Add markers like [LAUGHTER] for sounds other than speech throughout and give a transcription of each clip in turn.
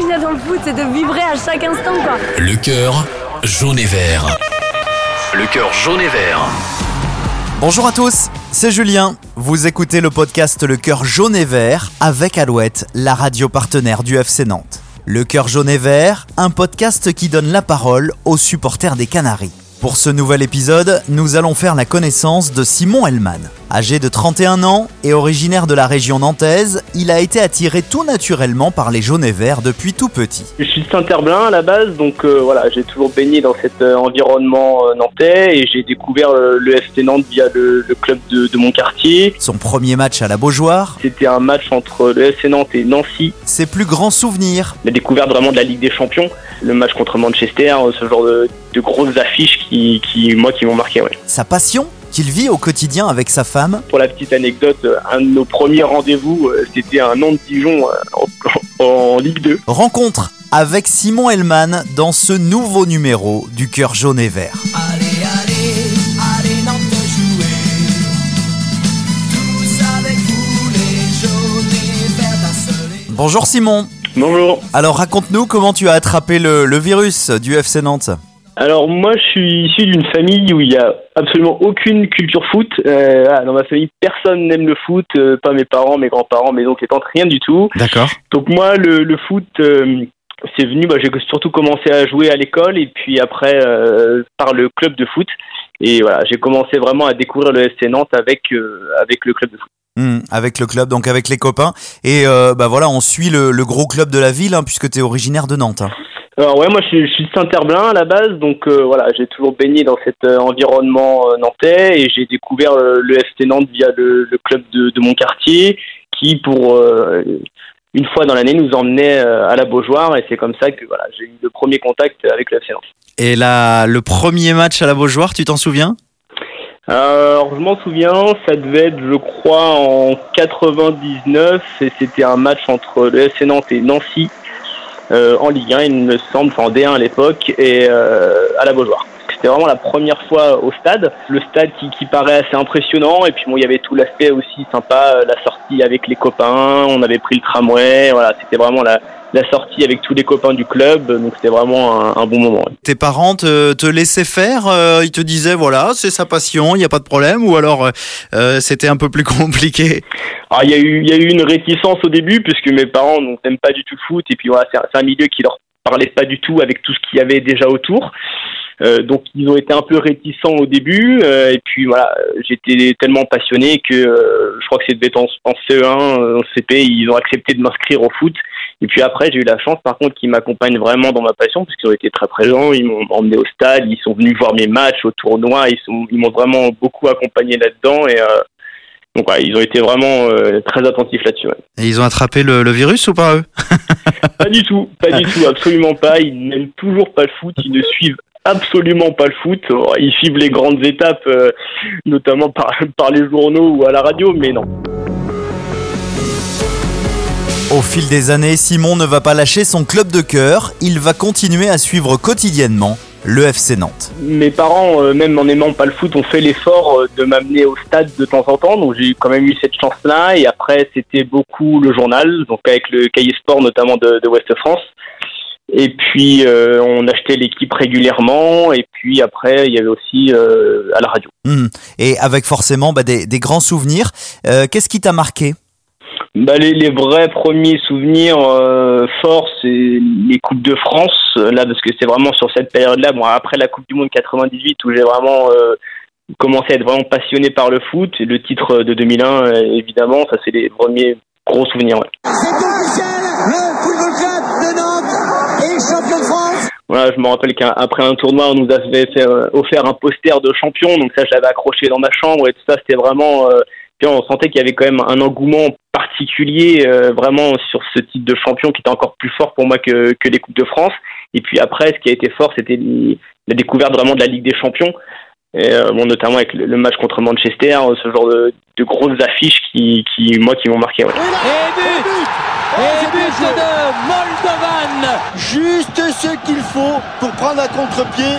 ça que dans le foot, c'est de vibrer à chaque instant, quoi. Le cœur jaune et vert. Le cœur jaune et vert. Bonjour à tous, c'est Julien. Vous écoutez le podcast Le cœur jaune et vert avec Alouette, la radio partenaire du FC Nantes. Le cœur jaune et vert, un podcast qui donne la parole aux supporters des Canaries. Pour ce nouvel épisode, nous allons faire la connaissance de Simon Hellman. Âgé de 31 ans et originaire de la région nantaise, il a été attiré tout naturellement par les jaunes et verts depuis tout petit. Je suis de Saint-Herblain à la base, donc euh, voilà, j'ai toujours baigné dans cet euh, environnement euh, nantais et j'ai découvert le FC Nantes via le, le club de, de mon quartier. Son premier match à la Beaujoire, C'était un match entre le FC Nantes et Nancy. ses plus grands souvenirs, La découverte vraiment de la Ligue des Champions, le match contre Manchester, ce genre de, de grosses affiches qui, qui moi, qui m'ont marqué. Ouais. sa passion qu'il vit au quotidien avec sa femme, Pour la petite anecdote, euh, un de nos premiers rendez-vous, euh, c'était un Nantes-Dijon euh, en, en Ligue 2. rencontre avec Simon Hellman dans ce nouveau numéro du cœur jaune et vert. Allez, allez, allez Nantes jouer Tous avec vous les jaunes et verts Bonjour Simon. Bonjour. Alors raconte-nous comment tu as attrapé le, le virus du FC Nantes. Alors moi je suis issu d'une famille où il y a absolument aucune culture foot. Euh, dans ma famille personne n'aime le foot, euh, pas mes parents, mes grands-parents, mes oncles et tantes, rien du tout. D'accord. Donc moi le, le foot euh, c'est venu, bah, j'ai surtout commencé à jouer à l'école et puis après euh, par le club de foot. Et voilà, j'ai commencé vraiment à découvrir le FC Nantes avec euh, avec le club de foot. Hmm, avec le club, donc avec les copains. Et euh, bah voilà, on suit le, le gros club de la ville, hein, puisque tu es originaire de Nantes. hein. Alors ouais, moi je suis, je suis de Saint-Herblain à la base, donc euh, voilà, j'ai toujours baigné dans cet euh, environnement euh, nantais et j'ai découvert euh, le FC Nantes via le, le club de, de mon quartier, qui pour euh, une fois dans l'année nous emmenait euh, à la Beaujoire et c'est comme ça que voilà, j'ai eu le premier contact avec le FC Nantes. Et là, le premier match à la Beaujoire, tu t'en souviens? Alors je m'en souviens, ça devait être je crois en 99 et c'était un match entre le FC Nantes et Nancy euh, en Ligue 1 il me semble, enfin en D1 à l'époque et euh, à la Beaujoire. C'était vraiment la première fois au stade, le stade qui, qui paraît assez impressionnant et puis bon il y avait tout l'aspect aussi sympa, euh, la sortie avec les copains, on avait pris le tramway, voilà c'était vraiment la, la sortie avec tous les copains du club, donc c'était vraiment un, un bon moment. Tes parents te, te laissaient faire euh, Ils te disaient, voilà, c'est sa passion, il n'y a pas de problème Ou alors, euh, euh, c'était un peu plus [LAUGHS] compliqué? Alors il y a eu il y a eu une réticence au début puisque mes parents n'aiment pas du tout le foot et puis voilà c'est un, c'est milieu qui leur parlait pas du tout avec tout ce qu'il y avait déjà autour. Euh, donc ils ont été un peu réticents au début euh, et puis voilà j'étais tellement passionné que euh, je crois que c'était en, en CE1 euh, en CP ils ont accepté de m'inscrire au foot et puis après j'ai eu la chance par contre qu'ils m'accompagnent vraiment dans ma passion parce qu'ils ont été très présents ils m'ont emmené au stade ils sont venus voir mes matchs au tournoi ils sont ils m'ont vraiment beaucoup accompagné là-dedans et euh, donc ils ont été vraiment euh, très attentifs là-dessus. ouais. Et ils ont attrapé le, le virus ou pas, eux? [LAUGHS] Pas du tout, pas du tout, absolument pas. Ils n'aiment toujours pas le foot, ils ne suivent absolument pas le foot. Ils suivent les grandes étapes, euh, notamment par, par les journaux ou à la radio, mais non. Au fil des années, Simon ne va pas lâcher son club de cœur. Il va continuer à suivre quotidiennement le FC Nantes. Mes parents, euh, même en n'aimant pas le foot, ont fait l'effort euh, de m'amener au stade de temps en temps, donc j'ai quand même eu cette chance-là. Et après, c'était beaucoup le journal, donc avec le cahier sport notamment de, de Ouest France. Et puis, euh, on achetait l'équipe régulièrement. Et puis après, il y avait aussi à la radio. Hmm. Et avec forcément bah, des, des grands souvenirs. Qu'est-ce qui t'a marqué? Bah, les, les vrais premiers souvenirs euh, forts, c'est les Coupes de France, euh, là, parce que c'est vraiment sur cette période-là, bon, après la Coupe du Monde 98, où j'ai vraiment euh, commencé à être vraiment passionné par le foot, et le titre de 2001, euh, évidemment, ça c'est les premiers gros souvenirs. ouais. Le Football Club de Nantes est champion de France Voilà, je me rappelle qu'après un tournoi, on nous avait fait, euh, offert un poster de champion, donc ça, je l'avais accroché dans ma chambre et tout ça, c'était vraiment. euh, on sentait qu'il y avait quand même un engouement particulier, euh, vraiment sur ce titre de champion qui était encore plus fort pour moi que, que les coupes de France. Et puis après, ce qui a été fort, c'était la découverte vraiment de la Ligue des Champions. Et, euh, bon, notamment avec le, le match contre Manchester, euh, ce genre de, de grosses affiches qui, qui moi, qui m'ont marqué. ouais. Et but Et but de Moldovan Juste ce qu'il faut pour prendre à contre-pied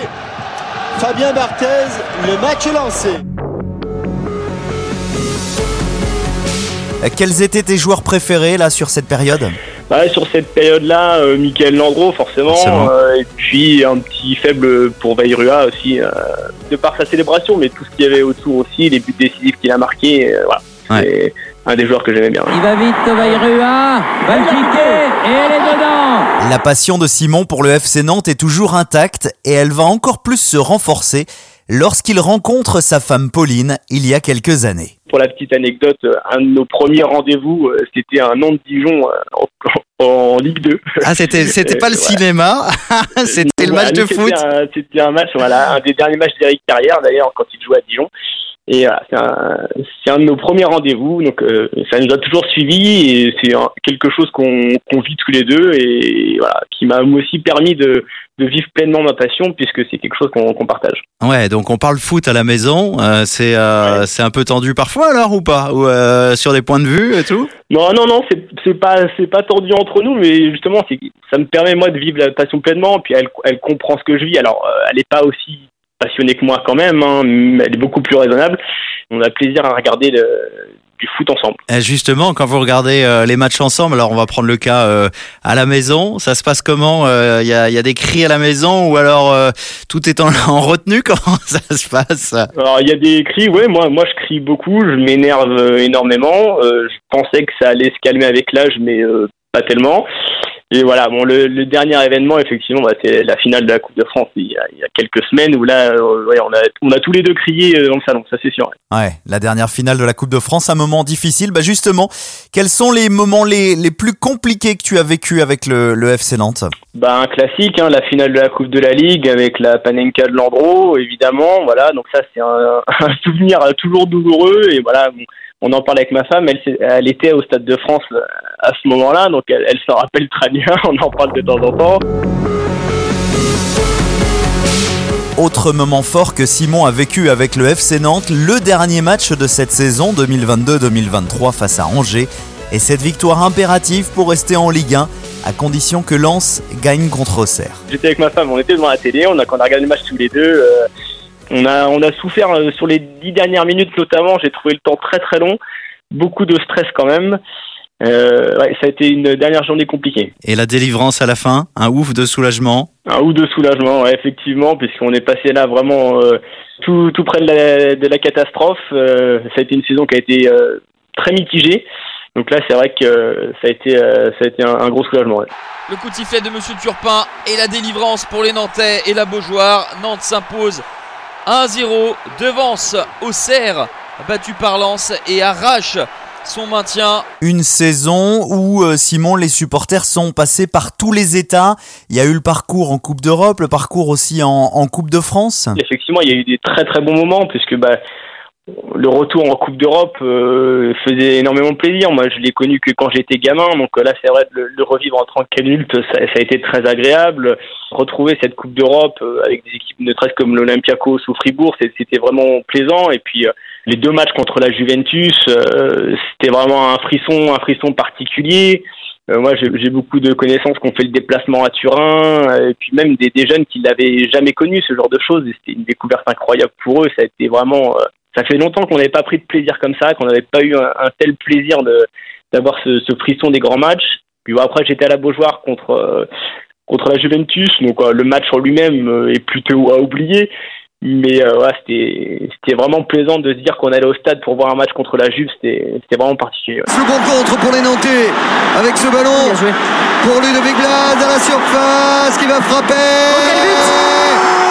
Fabien Barthez, le match est lancé. Quels étaient tes joueurs préférés là sur cette période Ouais, sur cette période-là, euh, Michael Landreau, forcément, Forcément. euh, et puis un petit faible pour Vairua aussi, euh, de par sa célébration, mais tout ce qu'il y avait autour aussi, les buts décisifs qu'il a marqués, euh, voilà. Ouais. C'est un des joueurs que j'aimais bien. Il va vite, Vairua. Va le. Et elle est dedans. La passion de Simon pour le FC Nantes est toujours intacte et elle va encore plus se renforcer lorsqu'il rencontre sa femme Pauline il y a quelques années. Pour la petite anecdote, euh, un de nos premiers rendez-vous, euh, c'était un Nantes-Dijon euh, en, en Ligue 2. Ah, c'était [LAUGHS] c'était pas le cinéma, [LAUGHS] c'était le Voilà, match de foot. un- C'était un match, voilà, un des derniers matchs d'Eric Carrière d'ailleurs quand il jouait à Dijon. Et voilà, c'est un, c'est un de nos premiers rendez-vous, donc euh, ça nous a toujours suivis et c'est un- quelque chose qu'on qu'on vit tous les deux et voilà, qui m'a aussi permis de, de vivre pleinement ma passion puisque c'est quelque chose qu'on partage. Ouais, donc on parle foot à la maison, euh, c'est euh, c'est un peu tendu parfois alors ou pas? Ou euh, sur des points de vue et tout? Non, non, non, c'est pas c'est pas tendu entre nous, mais justement, ça me permet moi de vivre la passion pleinement. Puis elle elle comprend ce que je vis. Alors, elle est pas aussi passionnée que moi quand même, hein, mais elle est beaucoup plus raisonnable. On a plaisir à regarder le- du foot ensemble. Et Justement, quand vous regardez euh, les matchs ensemble, alors on va prendre le cas euh, à la maison, ça se passe comment Il y, a, y a des cris à la maison ou alors euh, tout est en, [LAUGHS] en retenue Comment [LAUGHS] ça se passe? Alors, il y a des cris. Ouais, moi, moi, je crie beaucoup. Je m'énerve euh, énormément. Euh, je pensais que ça allait se calmer avec l'âge, mais euh, pas tellement. Et voilà, bon, le, le dernier événement, effectivement, bah, c'est la finale de la Coupe de France il y a, il y a quelques semaines où là, euh, ouais, on a, on a tous les deux crié euh, dans le salon, ça c'est sûr. Ouais, la dernière finale de la Coupe de France, un moment difficile. Bah justement, quels sont les moments les, les plus compliqués que tu as vécu avec le, le FC Nantes? Bah, un classique, hein, la finale de la Coupe de la Ligue avec la Panenka de Landreau, évidemment. Voilà, donc ça c'est un, [LAUGHS] un souvenir euh, toujours douloureux et voilà, bon, on en parle avec ma femme. Elle, était au Stade de France euh, à ce moment-là, donc elle, elle s'en rappelle très bien. [LAUGHS] On en parle de temps en temps. Autre moment fort que Simon a vécu avec le FC Nantes, le dernier match de cette saison 2022-2023 face à Angers. Et cette victoire impérative pour rester en Ligue 1, à condition que Lens gagne contre Auxerre. J'étais avec ma femme, on était devant la télé, on a, quand on a regardé le match tous les deux. euh, on, a, on a souffert euh, sur les dix dernières minutes notamment, j'ai trouvé le temps très très long, beaucoup de stress quand même. Euh, ouais, ça a été une dernière journée compliquée. Et la délivrance à la fin, un ouf de soulagement? Un ou de soulagement, ouais, effectivement, puisqu'on est passé là vraiment euh, tout, tout près de la, de la catastrophe. Euh, ça a été une saison qui a été euh, très mitigée. Donc là, c'est vrai que euh, ça a été, euh, ça a été un, un gros soulagement. ouais. Le coup de sifflet de Monsieur Turpin et la délivrance pour les Nantais et la Beaujoire. Nantes s'impose 1-0, devance Auxerre, battu par Lens et arrache son maintien. Une saison où, euh, Simon, les supporters sont passés par tous les états. Il y a eu le parcours en Coupe d'Europe, le parcours aussi en, en Coupe de France. Effectivement, il y a eu des très très bons moments, puisque bah, le retour en Coupe d'Europe euh, faisait énormément plaisir. Moi, je l'ai connu que quand j'étais gamin, donc euh, là, c'est vrai, le, le revivre en tant qu'adulte, ça, ça a été très agréable. Retrouver cette Coupe d'Europe euh, avec des équipes ne serait-ce comme l'Olympiakos ou Fribourg, c'était vraiment plaisant. Et puis, euh, les deux matchs contre la Juventus, euh, c'était vraiment un frisson, un frisson particulier. Moi, j'ai beaucoup de connaissances qui ont fait le déplacement à Turin, et puis même des, des jeunes qui l'avaient jamais connu, ce genre de choses. C'était une découverte incroyable pour eux. Ça a été vraiment. Ça fait longtemps qu'on n'avait pas pris de plaisir comme ça, qu'on n'avait pas eu un, un tel plaisir de d'avoir ce, ce frisson des grands matchs. Puis bon, après, j'étais à la Beaujoire contre euh, contre la Juventus, donc euh, le match en lui-même euh, est plutôt à oublier. Mais euh, ouais, c'était c'était vraiment plaisant de se dire qu'on allait au stade pour voir un match contre la Juve. C'était c'était vraiment particulier. ouais. Second contre pour les Nantais avec ce ballon Bien joué. pour Ludovic Blas à la surface qui va frapper qui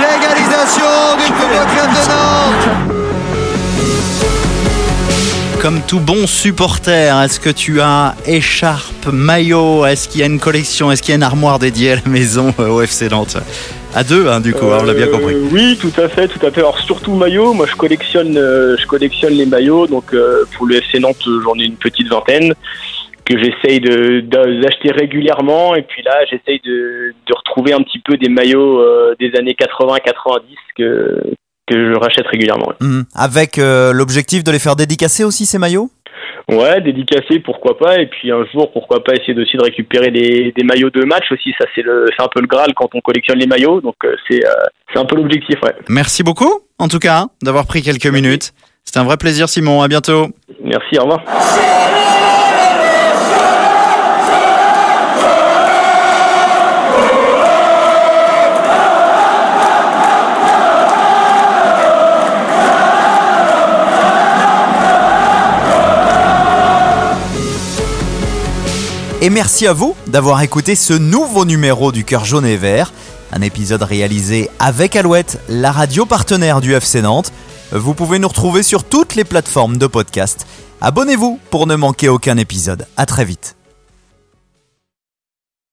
l'égalisation du football club de Nantes Comme tout bon supporter, est-ce que tu as écharpe, maillot? Est-ce qu'il y a une collection? Est-ce qu'il y a une armoire dédiée à la maison euh, au FC Nantes? À deux, hein, du coup, hein, on l'a bien Euh, compris. Oui, tout à fait, tout à fait. Alors surtout maillot, moi je collectionne, euh, je collectionne les maillots. Donc euh, pour le FC Nantes, euh, j'en ai une petite vingtaine que j'essaye de d'acheter régulièrement. Et puis là, j'essaye de, de retrouver un petit peu des maillots euh, des années 80-90 que que je rachète régulièrement. ouais. Mhm. Avec euh, l'objectif de les faire dédicacer aussi, ces maillots? Ouais, dédicacé, pourquoi pas. Et puis un jour, pourquoi pas essayer aussi de récupérer des, des maillots de match aussi. Ça, c'est le, c'est un peu le graal quand on collectionne les maillots. Donc euh, c'est, euh, c'est un peu l'objectif, ouais. Merci beaucoup, en tout cas, hein, d'avoir pris quelques minutes. C'était un vrai plaisir, Simon. À bientôt. Merci, au revoir. Et merci à vous d'avoir écouté ce nouveau numéro du Cœur jaune et vert, un épisode réalisé avec Alouette, la radio partenaire du FC Nantes. Vous pouvez nous retrouver sur toutes les plateformes de podcast. Abonnez-vous pour ne manquer aucun épisode. À très vite.